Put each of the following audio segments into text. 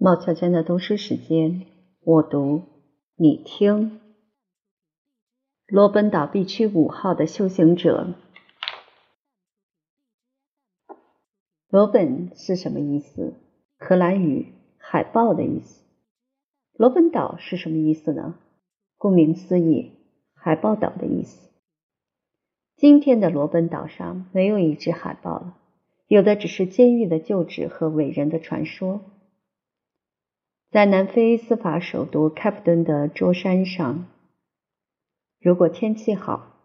茂悄悄的读书时间，我读，你听。罗本岛 B 区五号的修行者，罗本是什么意思？荷兰语“海豹”的意思。罗本岛是什么意思呢？顾名思义，海豹岛的意思。今天的罗本岛上没有一只海豹了，有的只是监狱的旧址和伟人的传说。在南非司法首都开普敦的桌山上，如果天气好，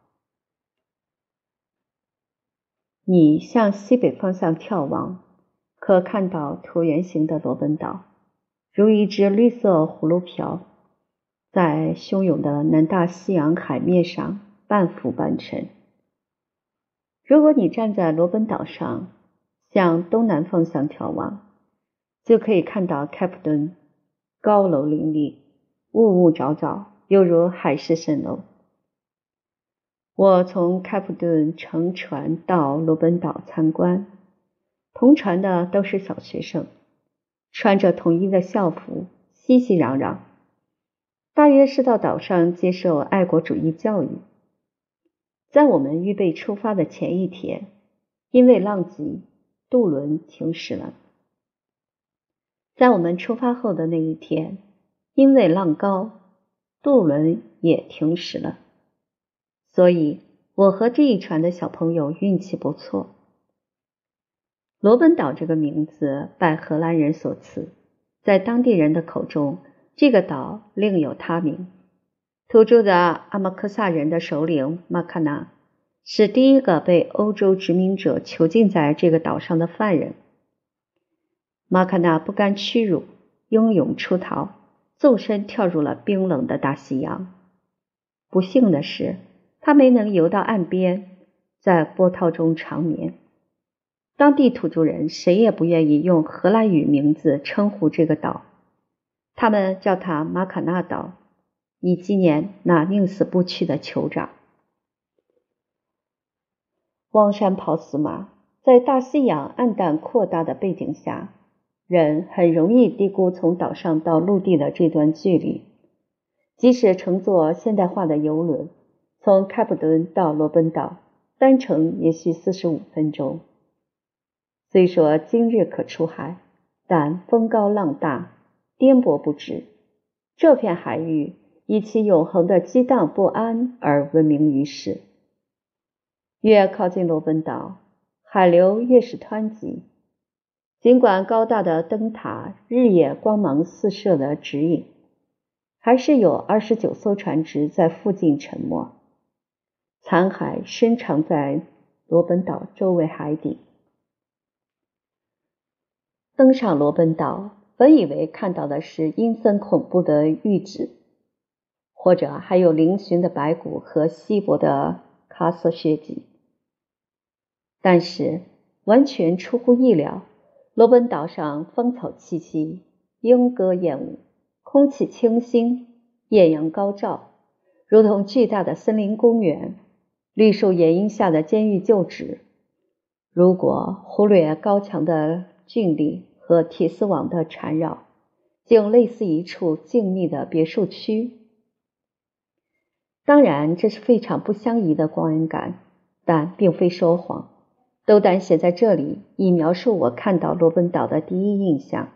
你向西北方向眺望，可看到椭圆形的罗本岛，如一只绿色葫芦瓢，在汹涌的南大西洋海面上半浮半沉。如果你站在罗本岛上，向东南方向眺望，就可以看到开普敦。高楼林立，雾雾沼沼，犹如海市蜃楼。我从开普敦乘船到罗本岛参观，同船的都是小学生，穿着统一的校服，熙熙攘攘，大约是到岛上接受爱国主义教育。在我们预备出发的前一天，因为浪急，渡轮停驶了。在我们出发后的那一天，因为浪高，渡轮也停驶了。所以，我和这一船的小朋友运气不错。罗本岛这个名字拜荷兰人所赐，在当地人的口中，这个岛另有他名。土著的阿马克萨人的首领马卡纳是第一个被欧洲殖民者囚禁在这个岛上的犯人。马卡纳不甘屈辱，英勇出逃，纵身跳入了冰冷的大西洋。不幸的是，他没能游到岸边，在波涛中长眠。当地土著人谁也不愿意用荷兰语名字称呼这个岛，他们叫它马卡纳岛，以纪念那宁死不屈的酋长。望山跑死马，在大西洋暗淡扩大的背景下。人很容易低估从岛上到陆地的这段距离。即使乘坐现代化的游轮，从开普敦到罗本岛，单程也需四十五分钟。虽说今日可出海，但风高浪大，颠簸不止。这片海域以其永恒的激荡不安而闻名于世。越靠近罗本岛，海流越是湍急。尽管高大的灯塔日夜光芒四射的指引，还是有二十九艘船只在附近沉没。残骸深藏在罗本岛周围海底。登上罗本岛，本以为看到的是阴森恐怖的玉质，或者还有嶙峋的白骨和稀薄的喀瑟血迹，但是完全出乎意料。罗本岛上芳草萋萋，莺歌燕舞，空气清新，艳阳高照，如同巨大的森林公园。绿树掩荫下的监狱旧址，如果忽略高墙的峻立和铁丝网的缠绕，竟类似一处静谧的别墅区。当然，这是非常不相宜的观感，但并非说谎。斗胆写在这里，以描述我看到罗本岛的第一印象。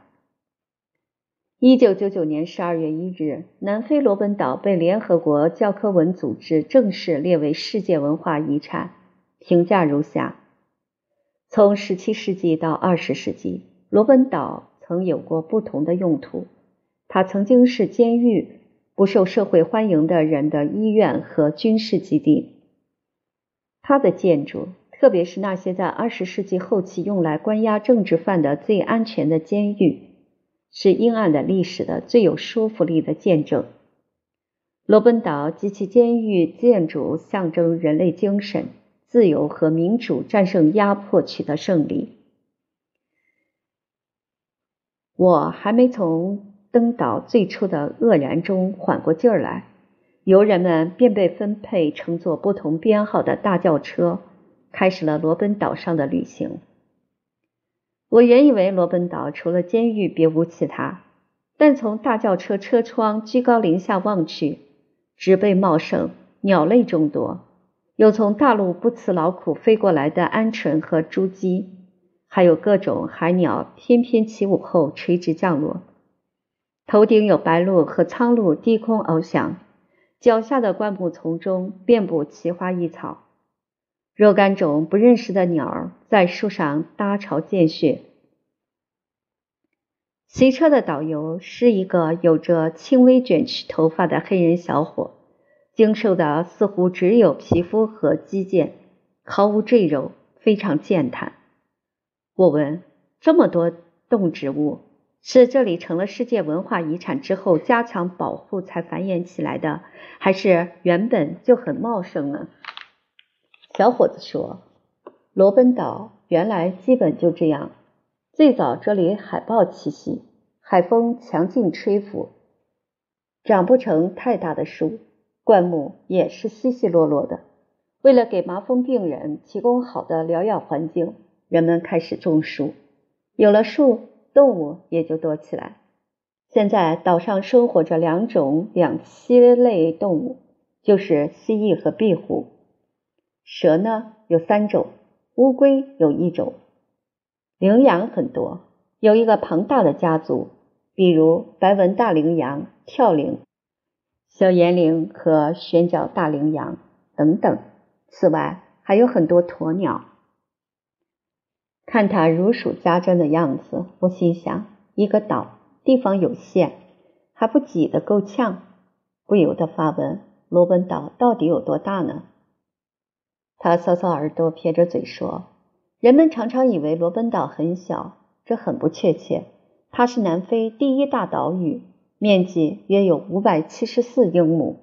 一九九九年十二月一日，南非罗本岛被联合国教科文组织正式列为世界文化遗产。评价如下：从十七世纪到二十世纪，罗本岛曾有过不同的用途。它曾经是监狱、不受社会欢迎的人的医院和军事基地。它的建筑。特别是那些在二十世纪后期用来关押政治犯的最安全的监狱，是阴暗的历史的最有说服力的见证。罗本岛及其监狱建筑象征人类精神、自由和民主战胜压迫取得胜利。我还没从登岛最初的愕然中缓过劲儿来，游人们便被分配乘坐不同编号的大轿车。开始了罗本岛上的旅行。我原以为罗本岛除了监狱别无其他，但从大轿车车窗居高临下望去，植被茂盛，鸟类众多，有从大陆不辞劳苦飞过来的鹌鹑和朱鸡，还有各种海鸟翩翩起舞后垂直降落。头顶有白鹭和苍鹭低空翱翔，脚下的灌木丛中遍布奇花异草。若干种不认识的鸟儿在树上搭巢见穴。骑车的导游是一个有着轻微卷曲头发的黑人小伙，精瘦的似乎只有皮肤和肌腱，毫无赘肉，非常健谈。我问：这么多动植物？是这里成了世界文化遗产之后加强保护才繁衍起来的，还是原本就很茂盛呢？小伙子说：“罗本岛原来基本就这样。最早这里海豹栖息，海风强劲吹拂，长不成太大的树，灌木也是稀稀落落的。为了给麻风病人提供好的疗养环境，人们开始种树。有了树。”动物也就多起来。现在岛上生活着两种两栖类动物，就是蜥蜴和壁虎。蛇呢有三种，乌龟有一种，羚羊很多，有一个庞大的家族，比如白纹大羚羊、跳羚、小岩羚和玄角大羚羊等等。此外还有很多鸵鸟。看他如数家珍的样子，我心想：一个岛地方有限，还不挤得够呛，不由得发问：罗本岛到底有多大呢？他搔搔耳朵，撇着嘴说：“人们常常以为罗本岛很小，这很不确切。它是南非第一大岛屿，面积约有五百七十四英亩。”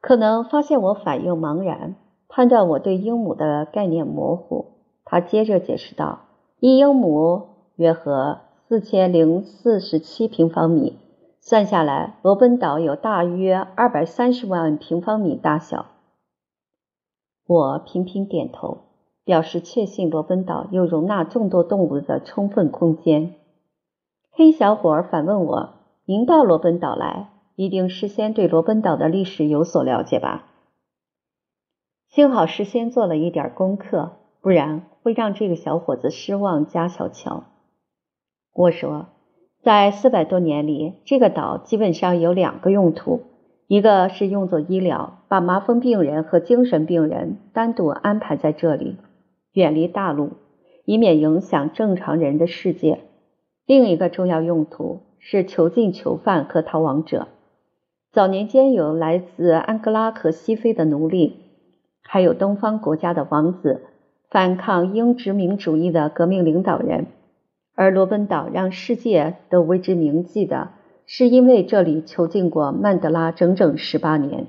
可能发现我反应茫然。判断我对英亩的概念模糊，他接着解释道：“一英亩约合四千零四十七平方米，算下来，罗本岛有大约二百三十万平方米大小。”我频频点头，表示确信罗本岛有容纳众多动物的充分空间。黑小伙反问我：“您到罗本岛来，一定事先对罗本岛的历史有所了解吧？”幸好事先做了一点功课，不然会让这个小伙子失望加小瞧。我说，在四百多年里，这个岛基本上有两个用途：一个是用作医疗，把麻风病人和精神病人单独安排在这里，远离大陆，以免影响正常人的世界；另一个重要用途是囚禁囚犯和逃亡者。早年间有来自安哥拉和西非的奴隶。还有东方国家的王子，反抗英殖民主义的革命领导人，而罗本岛让世界都为之铭记的，是因为这里囚禁过曼德拉整整十八年。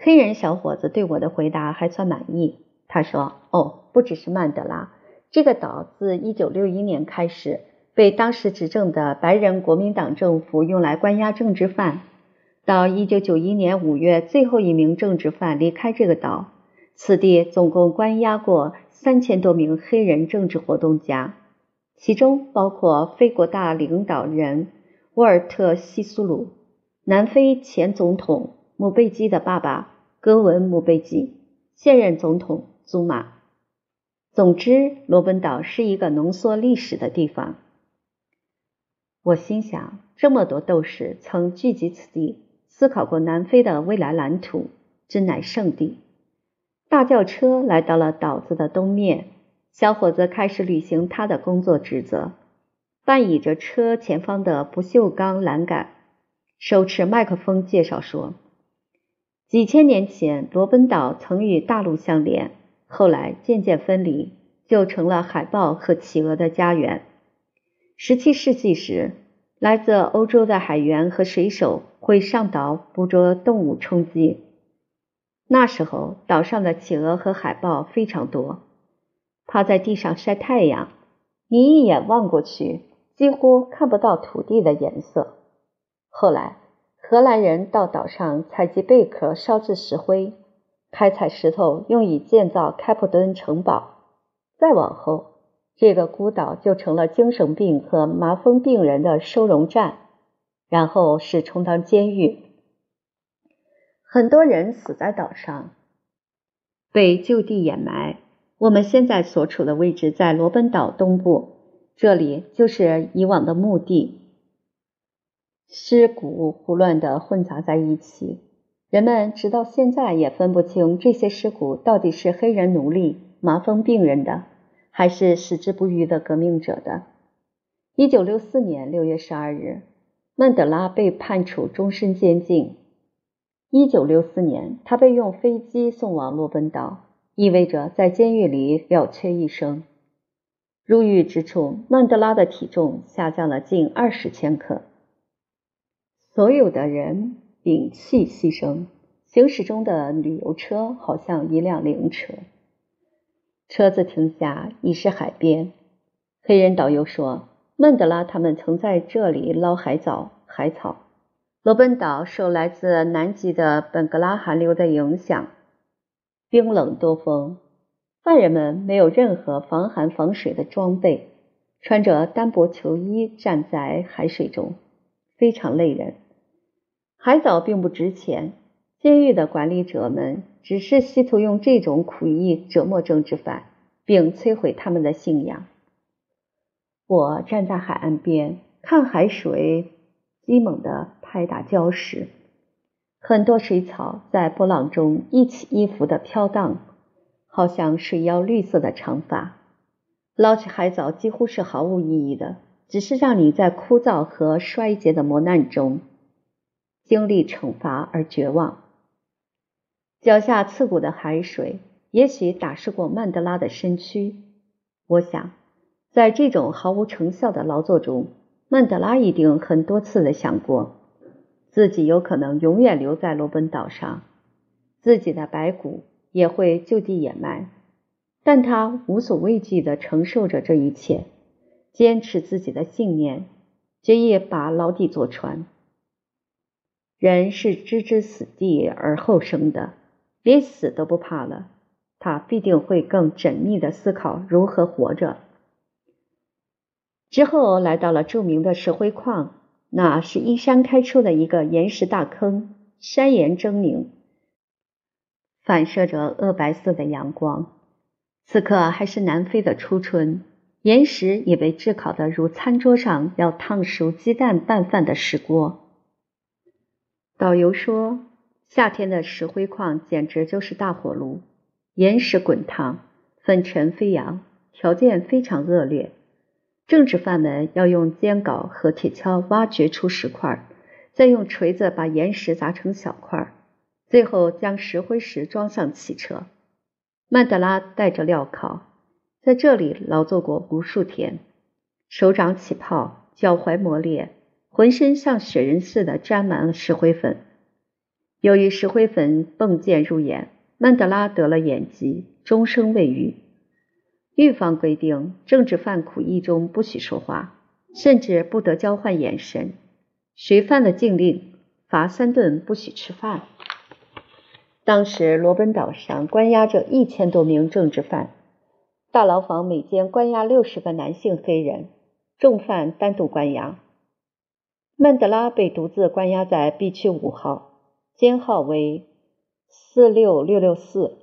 黑人小伙子对我的回答还算满意，他说：“哦，不只是曼德拉，这个岛自一九六一年开始被当时执政的白人国民党政府用来关押政治犯。”到一九九一年五月，最后一名政治犯离开这个岛。此地总共关押过三千多名黑人政治活动家，其中包括非国大领导人沃尔特·西苏鲁、南非前总统姆贝基的爸爸戈文·姆贝基、现任总统祖马。总之，罗本岛是一个浓缩历史的地方。我心想，这么多斗士曾聚集此地。思考过南非的未来蓝图，真乃圣地。大轿车来到了岛子的东面，小伙子开始履行他的工作职责，半倚着车前方的不锈钢栏杆，手持麦克风介绍说：几千年前，罗本岛曾与大陆相连，后来渐渐分离，就成了海豹和企鹅的家园。十七世纪时。来自欧洲的海员和水手会上岛捕捉动物充饥。那时候，岛上的企鹅和海豹非常多，趴在地上晒太阳。你一眼望过去，几乎看不到土地的颜色。后来，荷兰人到岛上采集贝壳，烧制石灰，开采石头，用以建造开普敦城堡。再往后，这个孤岛就成了精神病和麻风病人的收容站，然后是充当监狱。很多人死在岛上，被就地掩埋。我们现在所处的位置在罗本岛东部，这里就是以往的墓地。尸骨胡乱地混杂在一起，人们直到现在也分不清这些尸骨到底是黑人奴隶、麻风病人的，还是矢志不渝的革命者的。一九六四年六月十二日，曼德拉被判处终身监禁。一九六四年，他被用飞机送往罗本岛，意味着在监狱里了却一生。入狱之处，曼德拉的体重下降了近二十千克。所有的人屏气牺牲，行驶中的旅游车好像一辆灵车。车子停下，已是海边。黑人导游说：“曼德拉他们曾在这里捞海藻、海草。”罗本岛受来自南极的本格拉寒流的影响，冰冷多风。犯人们没有任何防寒防水的装备，穿着单薄球衣站在海水中，非常累人。海藻并不值钱，监狱的管理者们只是试图用这种苦役折磨政治犯，并摧毁他们的信仰。我站在海岸边，看海水激猛地拍打礁石，很多水草在波浪中一起一伏的飘荡，好像水妖绿色的长发。捞起海藻几乎是毫无意义的，只是让你在枯燥和衰竭的磨难中。经历惩罚而绝望，脚下刺骨的海水也许打湿过曼德拉的身躯。我想，在这种毫无成效的劳作中，曼德拉一定很多次的想过，自己有可能永远留在罗本岛上，自己的白骨也会就地掩埋，但他无所畏惧的承受着这一切，坚持自己的信念，决意把牢底坐穿。人是置之死地而后生的，连死都不怕了，他必定会更缜密的思考如何活着。之后来到了著名的石灰矿，那是依山开出的一个岩石大坑，山岩狰狞，反射着鹅白色的阳光。此刻还是南非的初春，岩石也被炙烤得如餐桌上要烫熟鸡蛋拌饭的石锅。导游说：“夏天的石灰矿简直就是大火炉，岩石滚烫，粉尘飞扬，条件非常恶劣。政治犯们要用尖镐和铁锹挖掘出石块，再用锤子把岩石砸成小块，最后将石灰石装上汽车。曼德拉带着镣铐，在这里劳作过无数天，手掌起泡，脚踝磨裂。”浑身像雪人似的沾满了石灰粉。由于石灰粉迸溅入眼，曼德拉得了眼疾，终生未愈。狱方规定，政治犯苦役中不许说话，甚至不得交换眼神。谁犯了禁令，罚三顿，不许吃饭。当时罗本岛上关押着一千多名政治犯，大牢房每间关押六十个男性黑人，重犯单独关押。曼德拉被独自关押在 B 区五号，监号为四六六六四，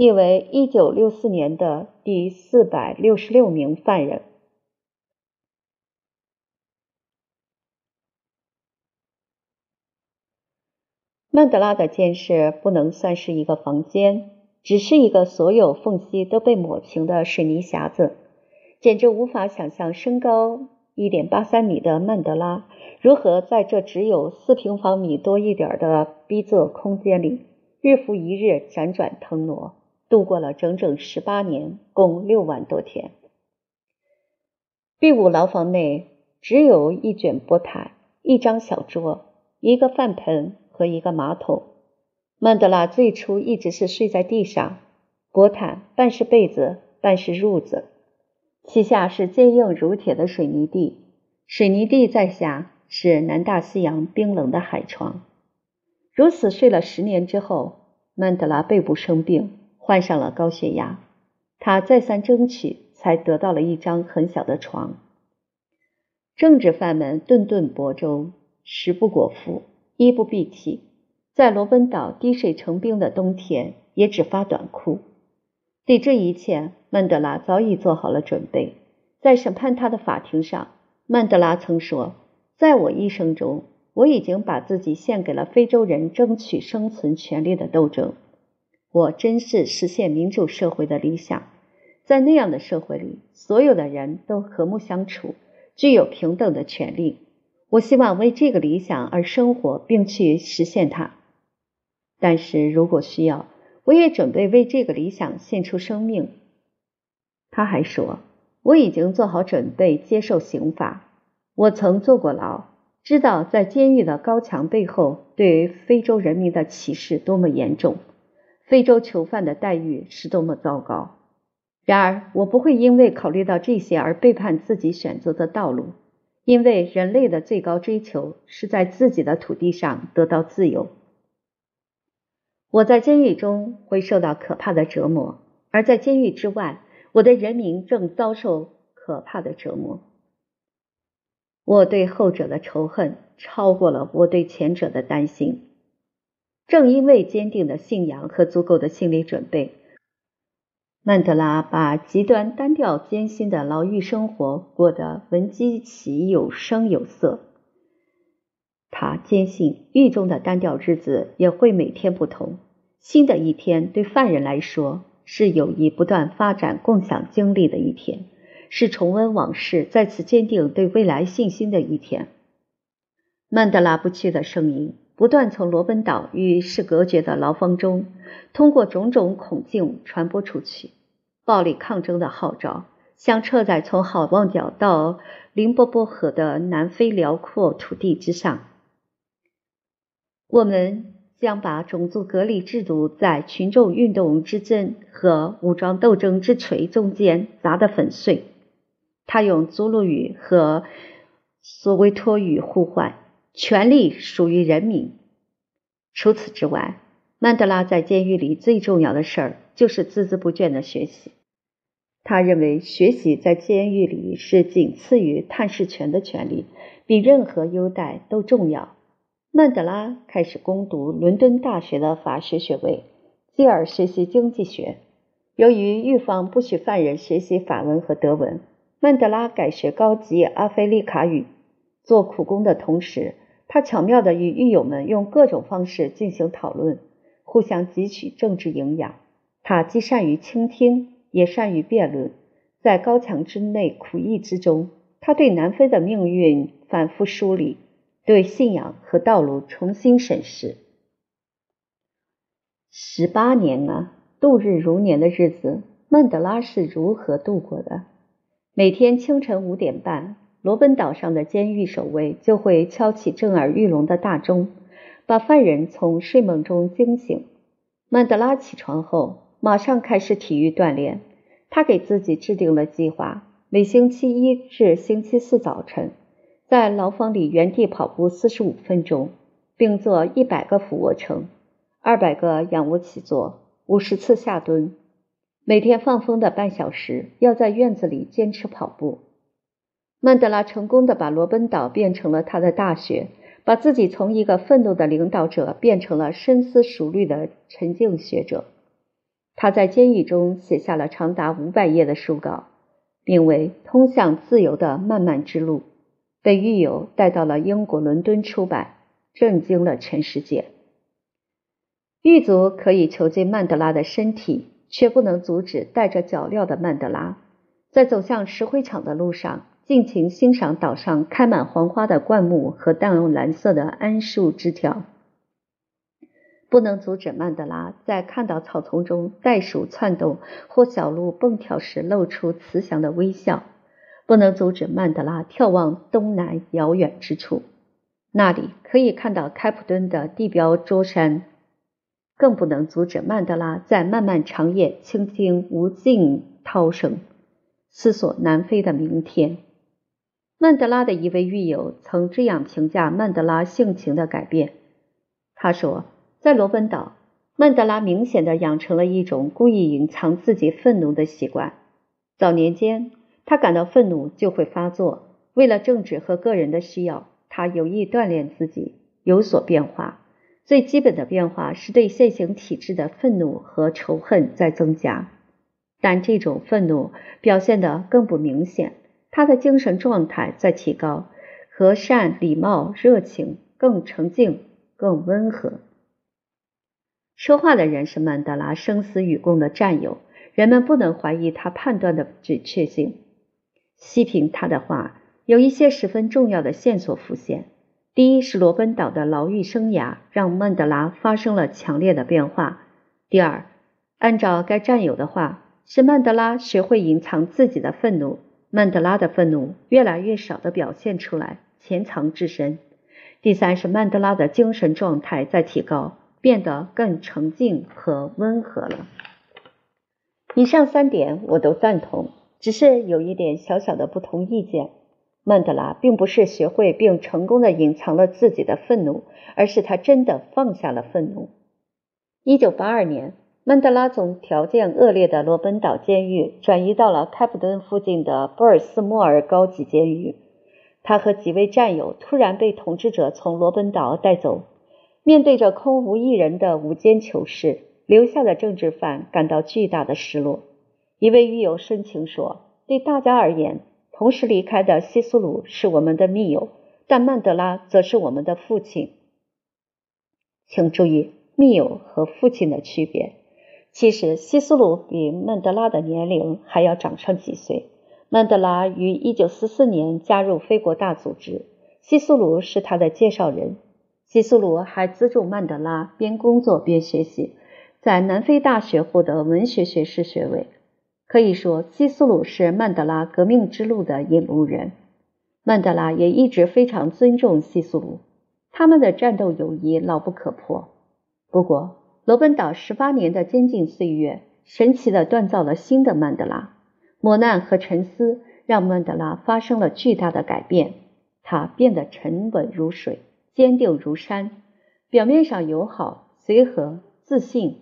意为一九六四年的第四百六十六名犯人。曼德拉的监室不能算是一个房间，只是一个所有缝隙都被抹平的水泥匣子，简直无法想象身高。一点八三米的曼德拉如何在这只有四平方米多一点的逼仄空间里，日复一日辗转腾挪，度过了整整十八年，共六万多天。第五牢房内只有一卷薄毯、一张小桌、一个饭盆和一个马桶。曼德拉最初一直是睡在地上，薄毯半是被子，半是褥子。其下是坚硬如铁的水泥地，水泥地在下是南大西洋冰冷的海床。如此睡了十年之后，曼德拉背部生病，患上了高血压。他再三争取，才得到了一张很小的床。政治犯们顿顿薄粥，食不果腹，衣不蔽体，在罗本岛滴水成冰的冬天，也只发短裤。对这一切，曼德拉早已做好了准备。在审判他的法庭上，曼德拉曾说：“在我一生中，我已经把自己献给了非洲人争取生存权利的斗争。我真是实现民主社会的理想，在那样的社会里，所有的人都和睦相处，具有平等的权利。我希望为这个理想而生活，并去实现它。但是如果需要，我也准备为这个理想献出生命。”他还说：“我已经做好准备接受刑罚。我曾坐过牢，知道在监狱的高墙背后对非洲人民的歧视多么严重，非洲囚犯的待遇是多么糟糕。然而，我不会因为考虑到这些而背叛自己选择的道路，因为人类的最高追求是在自己的土地上得到自由。”我在监狱中会受到可怕的折磨，而在监狱之外，我的人民正遭受可怕的折磨。我对后者的仇恨超过了我对前者的担心。正因为坚定的信仰和足够的心理准备，曼德拉把极端单调艰辛的牢狱生活过得闻鸡起有声有色。他坚信，狱中的单调日子也会每天不同。新的一天对犯人来说是有意不断发展、共享经历的一天，是重温往事、再次坚定对未来信心的一天。曼德拉不屈的声音不断从罗本岛与世隔绝的牢房中，通过种种孔径传播出去。暴力抗争的号召响彻在从好望角到林波波河的南非辽阔土地之上。我们将把种族隔离制度在群众运动之针和武装斗争之锤中间砸得粉碎。他用祖鲁语和索维托语呼唤：“权力属于人民。”除此之外，曼德拉在监狱里最重要的事儿就是孜孜不倦的学习。他认为学习在监狱里是仅次于探视权的权利，比任何优待都重要。曼德拉开始攻读伦敦大学的法学学位，继而学习经济学。由于狱方不许犯人学习法文和德文，曼德拉改学高级阿非利卡语。做苦工的同时，他巧妙地与狱友们用各种方式进行讨论，互相汲取政治营养。他既善于倾听，也善于辩论。在高墙之内苦役之中，他对南非的命运反复梳理。对信仰和道路重新审视。十八年啊，度日如年的日子，曼德拉是如何度过的？每天清晨五点半，罗本岛上的监狱守卫就会敲起震耳欲聋的大钟，把犯人从睡梦中惊醒。曼德拉起床后，马上开始体育锻炼。他给自己制定了计划，每星期一至星期四早晨。在牢房里原地跑步四十五分钟，并做一百个俯卧撑、二百个仰卧起坐、五十次下蹲。每天放风的半小时，要在院子里坚持跑步。曼德拉成功的把罗奔岛变成了他的大学，把自己从一个愤怒的领导者变成了深思熟虑的沉静学者。他在监狱中写下了长达五百页的书稿，名为《通向自由的漫漫之路》。被狱友带到了英国伦敦出版，震惊了全世界。狱卒可以囚禁曼德拉的身体，却不能阻止带着脚镣的曼德拉在走向石灰厂的路上尽情欣赏岛上开满黄花的灌木和淡蓝色的桉树枝条，不能阻止曼德拉在看到草丛中袋鼠窜动或小鹿蹦跳时露出慈祥的微笑。不能阻止曼德拉眺望东南遥远之处，那里可以看到开普敦的地标桌山；更不能阻止曼德拉在漫漫长夜倾听无尽涛声，思索南非的明天。曼德拉的一位狱友曾这样评价曼德拉性情的改变：他说，在罗本岛，曼德拉明显的养成了一种故意隐藏自己愤怒的习惯。早年间，他感到愤怒就会发作，为了政治和个人的需要，他有意锻炼自己，有所变化。最基本的变化是对现行体制的愤怒和仇恨在增加，但这种愤怒表现得更不明显。他的精神状态在提高，和善、礼貌、热情，更沉静、更温和。说话的人是曼德拉生死与共的战友，人们不能怀疑他判断的准确性。细品他的话，有一些十分重要的线索浮现。第一是罗本岛的牢狱生涯让曼德拉发生了强烈的变化。第二，按照该战友的话，是曼德拉学会隐藏自己的愤怒，曼德拉的愤怒越来越少的表现出来，潜藏至深。第三是曼德拉的精神状态在提高，变得更沉静和温和了。以上三点我都赞同，只是有一点小小的不同意见。曼德拉并不是学会并成功的隐藏了自己的愤怒，而是他真的放下了愤怒。一九八二年，曼德拉从条件恶劣的罗本岛监狱转移到了开普敦附近的波尔斯莫尔高级监狱。他和几位战友突然被统治者从罗本岛带走，面对着空无一人的无间囚室，留下的政治犯感到巨大的失落。一位狱友深情说：“对大家而言。”同时离开的西苏鲁是我们的密友，但曼德拉则是我们的父亲。请注意密友和父亲的区别。其实西苏鲁比曼德拉的年龄还要长上几岁。曼德拉于1944年加入非国大组织，西苏鲁是他的介绍人。西苏鲁还资助曼德拉边工作边学习，在南非大学获得文学学士学位。可以说，西苏鲁是曼德拉革命之路的引路人。曼德拉也一直非常尊重西苏鲁，他们的战斗友谊牢不可破。不过，罗本岛十八年的监禁岁月，神奇地锻造了新的曼德拉。磨难和沉思让曼德拉发生了巨大的改变，他变得沉稳如水，坚定如山，表面上友好、随和、自信。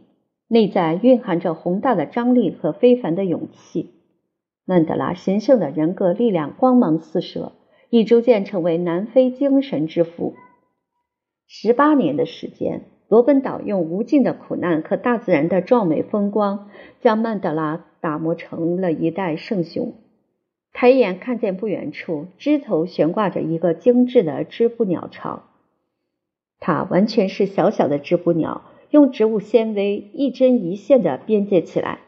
内在蕴含着宏大的张力和非凡的勇气。曼德拉神圣的人格力量光芒四射，已逐渐成为南非精神之父。十八年的时间，罗本岛用无尽的苦难和大自然的壮美风光，将曼德拉打磨成了一代圣雄。抬眼看见不远处，枝头悬挂着一个精致的织布鸟巢，它完全是小小的织布鸟。用植物纤维一针一线的编接起来，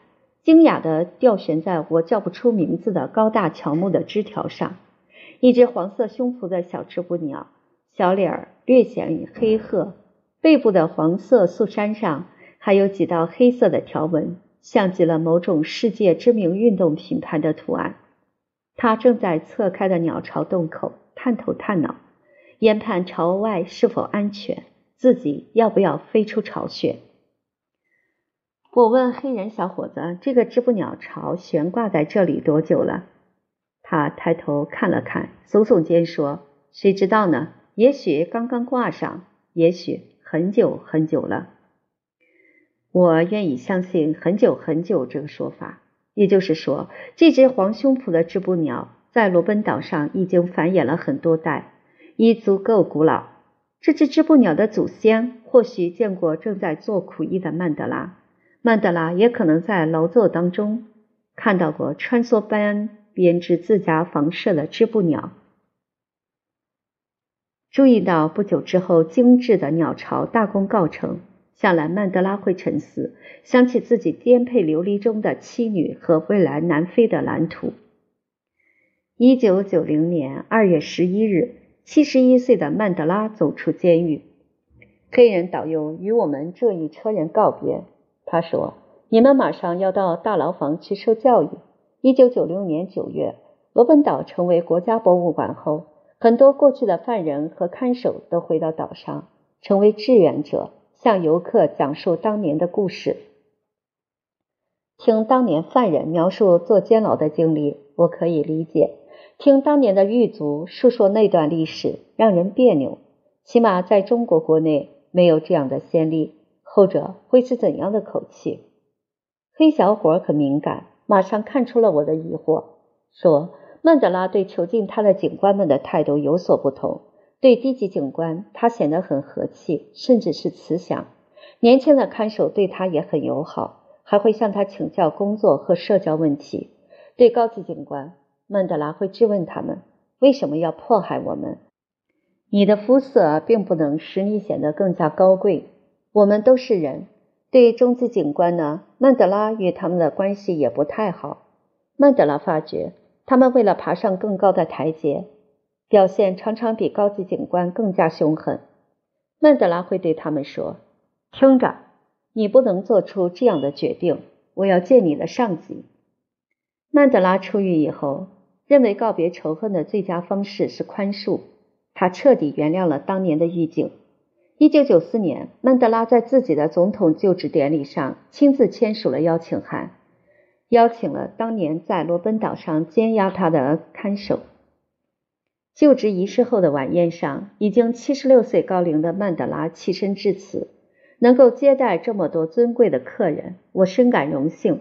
精雅的吊悬在我叫不出名字的高大乔木的枝条上。一只黄色胸脯的小织布鸟，小脸儿略显黑褐，背部的黄色素衫上还有几道黑色的条纹，像极了某种世界知名运动品牌的图案。他正在侧开的鸟巢洞口探头探脑，研判巢外是否安全。自己要不要飞出巢穴？我问黑人小伙子：“这个织布鸟巢悬挂在这里多久了？”他抬头看了看，耸耸肩说：“谁知道呢？也许刚刚挂上，也许很久很久了。”我愿意相信“很久很久”这个说法。也就是说，这只黄胸脯的织布鸟在罗本岛上已经繁衍了很多代，已足够古老。这只织布鸟的祖先或许见过正在做苦役的曼德拉，曼德拉也可能在劳作当中看到过穿梭般编织自家房舍的织布鸟。注意到不久之后精致的鸟巢大功告成，想来曼德拉会沉思，想起自己颠沛流离中的妻女和未来南非的蓝图。一九九零年二月十一日。七十一岁的曼德拉走出监狱，黑人导游与我们这一车人告别。他说：“你们马上要到大牢房去受教育。”一九九六年九月，罗本岛成为国家博物馆后，很多过去的犯人和看守都回到岛上，成为志愿者，向游客讲述当年的故事。听当年犯人描述坐监牢的经历，我可以理解。听当年的狱卒述说那段历史，让人别扭。起码在中国国内没有这样的先例，后者会是怎样的口气？黑小伙很敏感，马上看出了我的疑惑，说曼德拉对囚禁他的警官们的态度有所不同。对低级警官，他显得很和气，甚至是慈祥。年轻的看守对他也很友好，还会向他请教工作和社交问题。对高级警官，曼德拉会质问他们为什么要迫害我们。你的肤色并不能使你显得更加高贵。我们都是人。对中级警官呢，曼德拉与他们的关系也不太好。曼德拉发觉，他们为了爬上更高的台阶，表现常常比高级警官更加凶狠。曼德拉会对他们说：“听着，你不能做出这样的决定。我要见你的上级。”曼德拉出狱以后，认为告别仇恨的最佳方式是宽恕。他彻底原谅了当年的狱警。一九九四年，曼德拉在自己的总统就职典礼上亲自签署了邀请函，邀请了当年在罗本岛上监押他的看守。就职仪式后的晚宴上，已经七十六岁高龄的曼德拉起身致辞，能够接待这么多尊贵的客人，我深感荣幸。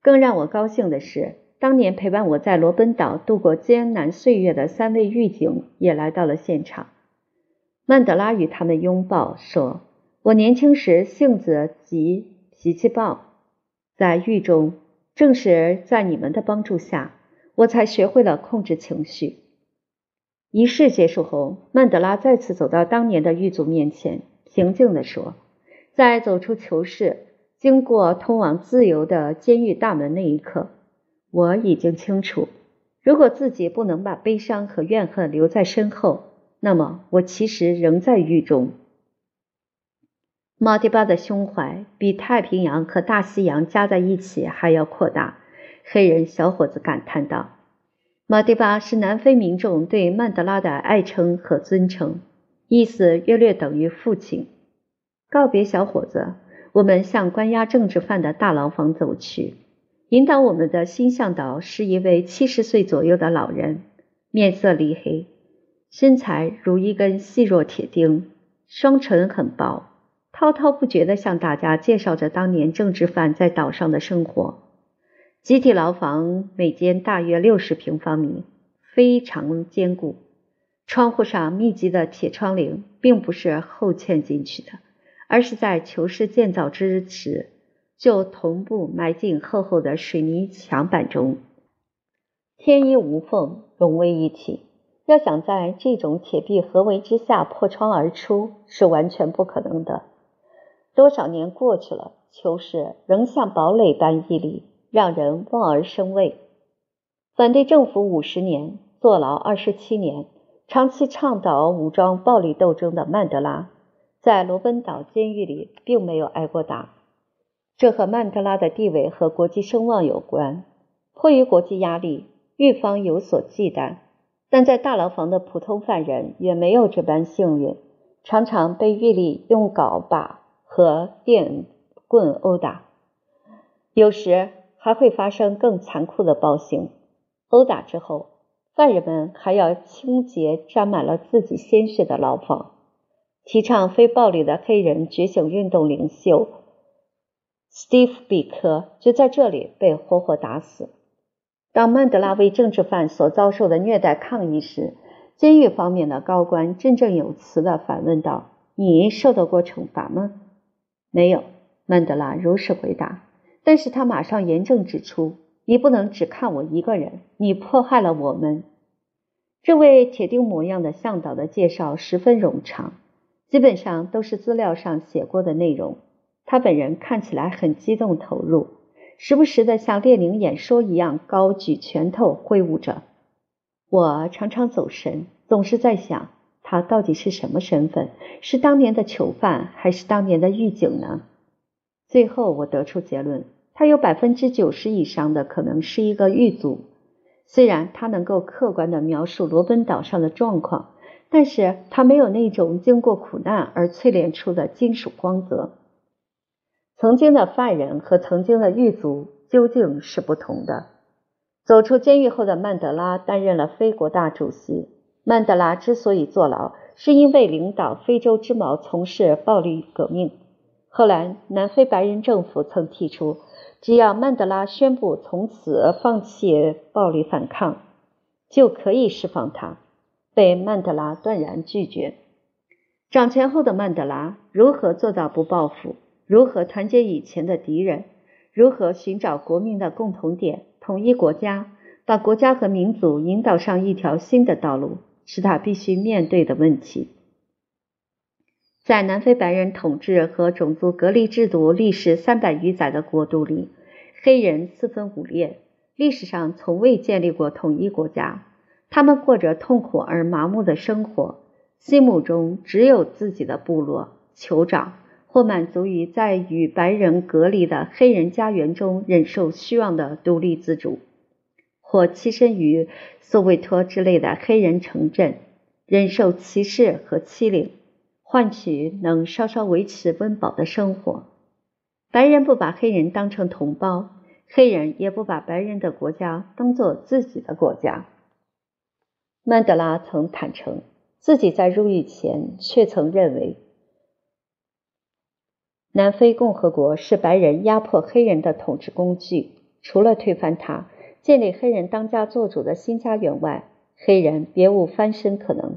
更让我高兴的是。当年陪伴我在罗本岛度过艰难岁月的三位狱警也来到了现场。曼德拉与他们拥抱，说：“我年轻时性子急，脾气暴，在狱中，正是在你们的帮助下，我才学会了控制情绪。”仪式结束后，曼德拉再次走到当年的狱卒面前，平静地说：“在走出囚室，经过通往自由的监狱大门那一刻。”我已经清楚，如果自己不能把悲伤和怨恨留在身后，那么我其实仍在狱中。马蒂巴的胸怀比太平洋和大西洋加在一起还要扩大，黑人小伙子感叹道。马蒂巴是南非民众对曼德拉的爱称和尊称，意思约略等于父亲。告别小伙子，我们向关押政治犯的大牢房走去。引导我们的新向导是一位七十岁左右的老人，面色黧黑，身材如一根细弱铁钉，双唇很薄，滔滔不绝地向大家介绍着当年政治犯在岛上的生活。集体牢房每间大约六十平方米，非常坚固，窗户上密集的铁窗棂并不是后嵌进去的，而是在囚室建造之时。就同步埋进厚厚的水泥墙板中，天衣无缝，融为一体。要想在这种铁壁合围之下破窗而出，是完全不可能的。多少年过去了，囚室仍像堡垒般屹立，让人望而生畏。反对政府五十年，坐牢二十七年，长期倡导武装暴力斗争的曼德拉，在罗奔岛监狱里并没有挨过打。这和曼德拉的地位和国际声望有关。迫于国际压力，狱方有所忌惮，但在大牢房的普通犯人也没有这般幸运，常常被狱吏用镐把和电棍殴打，有时还会发生更残酷的暴行。殴打之后，犯人们还要清洁沾满了自己鲜血的牢房。提倡非暴力的黑人觉醒运动领袖。斯蒂夫·比克就在这里被活活打死。当曼德拉为政治犯所遭受的虐待抗议时，监狱方面的高官振振有词地反问道：“你受到过惩罚吗？”“没有。”曼德拉如实回答。但是他马上严正指出：“你不能只看我一个人，你迫害了我们。”这位铁钉模样的向导的介绍十分冗长，基本上都是资料上写过的内容。他本人看起来很激动投入，时不时的像列宁演说一样高举拳头挥舞着。我常常走神，总是在想他到底是什么身份？是当年的囚犯，还是当年的狱警呢？最后我得出结论：他有百分之九十以上的可能是一个狱卒。虽然他能够客观地描述罗本岛上的状况，但是他没有那种经过苦难而淬炼出的金属光泽。曾经的犯人和曾经的狱卒究竟是不同的。走出监狱后的曼德拉担任了非国大主席。曼德拉之所以坐牢，是因为领导非洲之矛从事暴力革命。后来，南非白人政府曾提出，只要曼德拉宣布从此放弃暴力反抗，就可以释放他，被曼德拉断然拒绝。掌权后的曼德拉如何做到不报复？如何团结以前的敌人？如何寻找国民的共同点，统一国家，把国家和民族引导上一条新的道路，是他必须面对的问题。在南非白人统治和种族隔离制度历时三百余载的国度里，黑人四分五裂，历史上从未建立过统一国家。他们过着痛苦而麻木的生活，心目中只有自己的部落、酋长，或满足于在与白人隔离的黑人家园中忍受虚妄的独立自主，或栖身于苏维托之类的黑人城镇，忍受歧视和欺凌。换取能稍稍维持温饱的生活。白人不把黑人当成同胞，黑人也不把白人的国家当做自己的国家。曼德拉曾坦诚，自己在入狱前却曾认为，南非共和国是白人压迫黑人的统治工具。除了推翻它，建立黑人当家作主的新家园外，黑人别无翻身可能。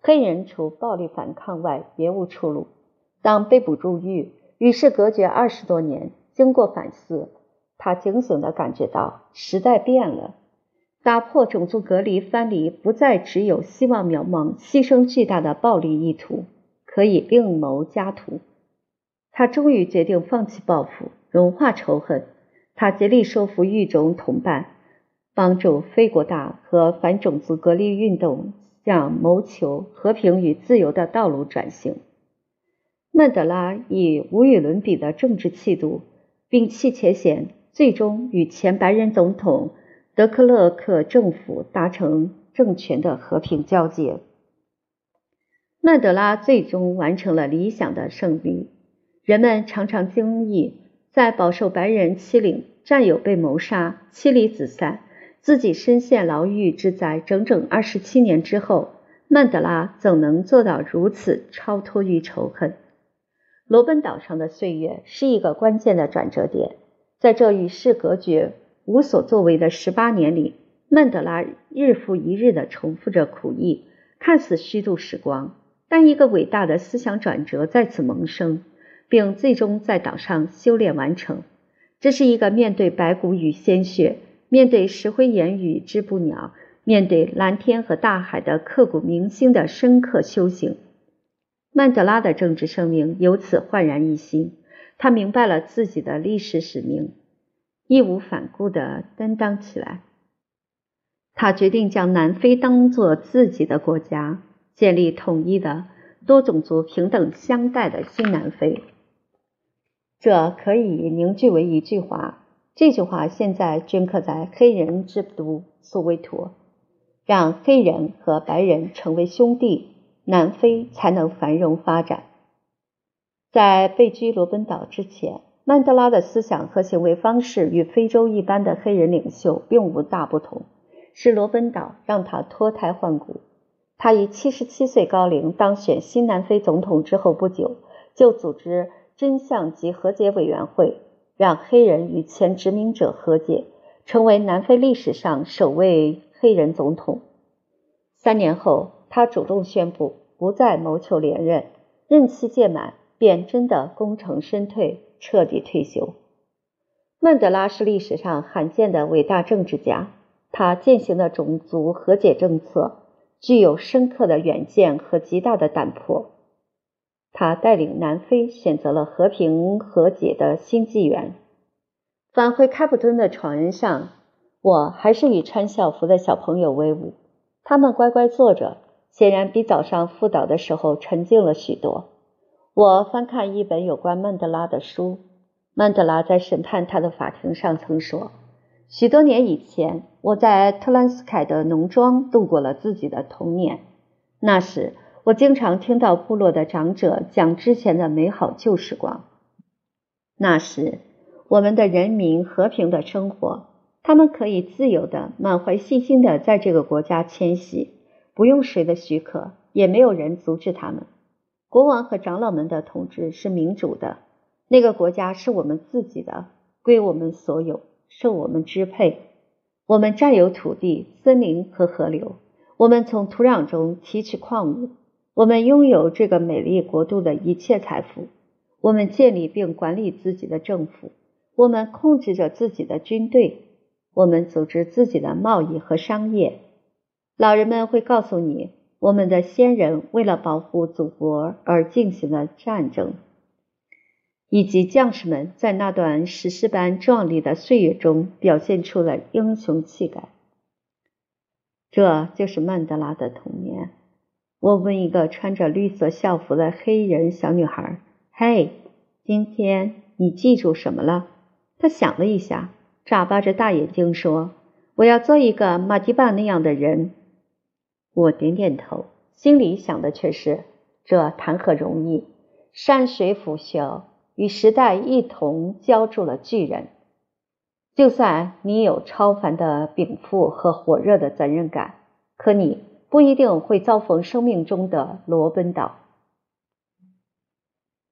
黑人除暴力反抗外别无出路。当被捕入狱、与世隔绝二十多年，经过反思，他警醒地感觉到时代变了。打破种族隔离藩篱不再只有希望渺茫、牺牲巨大的暴力意图，可以另谋家途。他终于决定放弃报复，融化仇恨。他竭力说服狱中同伴，帮助非国大和反种族隔离运动。向谋求和平与自由的道路转型。曼德拉以无与伦比的政治气度，摒弃且嫌，最终与前白人总统德克勒克政府达成政权的和平交接。曼德拉最终完成了理想的胜利。人们常常惊异，在饱受白人欺凌、战友被谋杀、妻离子散。自己身陷牢狱之灾整整二十七年之后，曼德拉怎能做到如此超脱于仇恨？罗本岛上的岁月是一个关键的转折点。在这与世隔绝、无所作为的十八年里，曼德拉日复一日地重复着苦役，看似虚度时光。但一个伟大的思想转折在此萌生，并最终在岛上修炼完成。这是一个面对白骨与鲜血。面对石灰岩与织布鸟，面对蓝天和大海的刻骨铭心的深刻修行，曼德拉的政治生命由此焕然一新。他明白了自己的历史使命，义无反顾地担当起来。他决定将南非当作自己的国家，建立统一的多种族平等相待的新南非。这可以凝聚为一句话。这句话现在镌刻在黑人之都索韦托，让黑人和白人成为兄弟，南非才能繁荣发展。在被拘罗本岛之前，曼德拉的思想和行为方式与非洲一般的黑人领袖并无大不同，是罗本岛让他脱胎换骨。他以七十七岁高龄当选新南非总统之后不久，就组织真相及和解委员会。让黑人与前殖民者和解，成为南非历史上首位黑人总统。三年后，他主动宣布不再谋求连任，任期届满便真的功成身退，彻底退休。曼德拉是历史上罕见的伟大政治家，他践行的种族和解政策具有深刻的远见和极大的胆魄。他带领南非选择了和平和解的新纪元。返回开普敦的船上，我还是与穿校服的小朋友为伍。他们乖乖坐着，显然比早上赴岛的时候沉静了许多。我翻看一本有关曼德拉的书。曼德拉在审判他的法庭上曾说：“许多年以前，我在特兰斯凯的农庄度过了自己的童年。那时。”我经常听到部落的长者讲之前的美好旧时光。那时，我们的人民和平的生活，他们可以自由的、满怀信心的在这个国家迁徙，不用谁的许可，也没有人阻止他们。国王和长老们的统治是民主的，那个国家是我们自己的，归我们所有，受我们支配。我们占有土地、森林和河流，我们从土壤中提取矿物，我们拥有这个美丽国度的一切财富。我们建立并管理自己的政府，我们控制着自己的军队，我们组织自己的贸易和商业。老人们会告诉你，我们的先人为了保护祖国而进行了战争，以及将士们在那段史诗般壮丽的岁月中表现出了英雄气概。这就是曼德拉的童年。我问一个穿着绿色校服的黑人小女孩。嘿，今天你记住什么了？她想了一下，眨巴着大眼睛说：“我要做一个马蒂巴那样的人。”我点点头，心里想的却是：这谈何容易！山水腐朽，与时代一同浇筑了巨人。就算你有超凡的禀赋和火热的责任感，可你不一定会遭逢生命中的罗奔岛。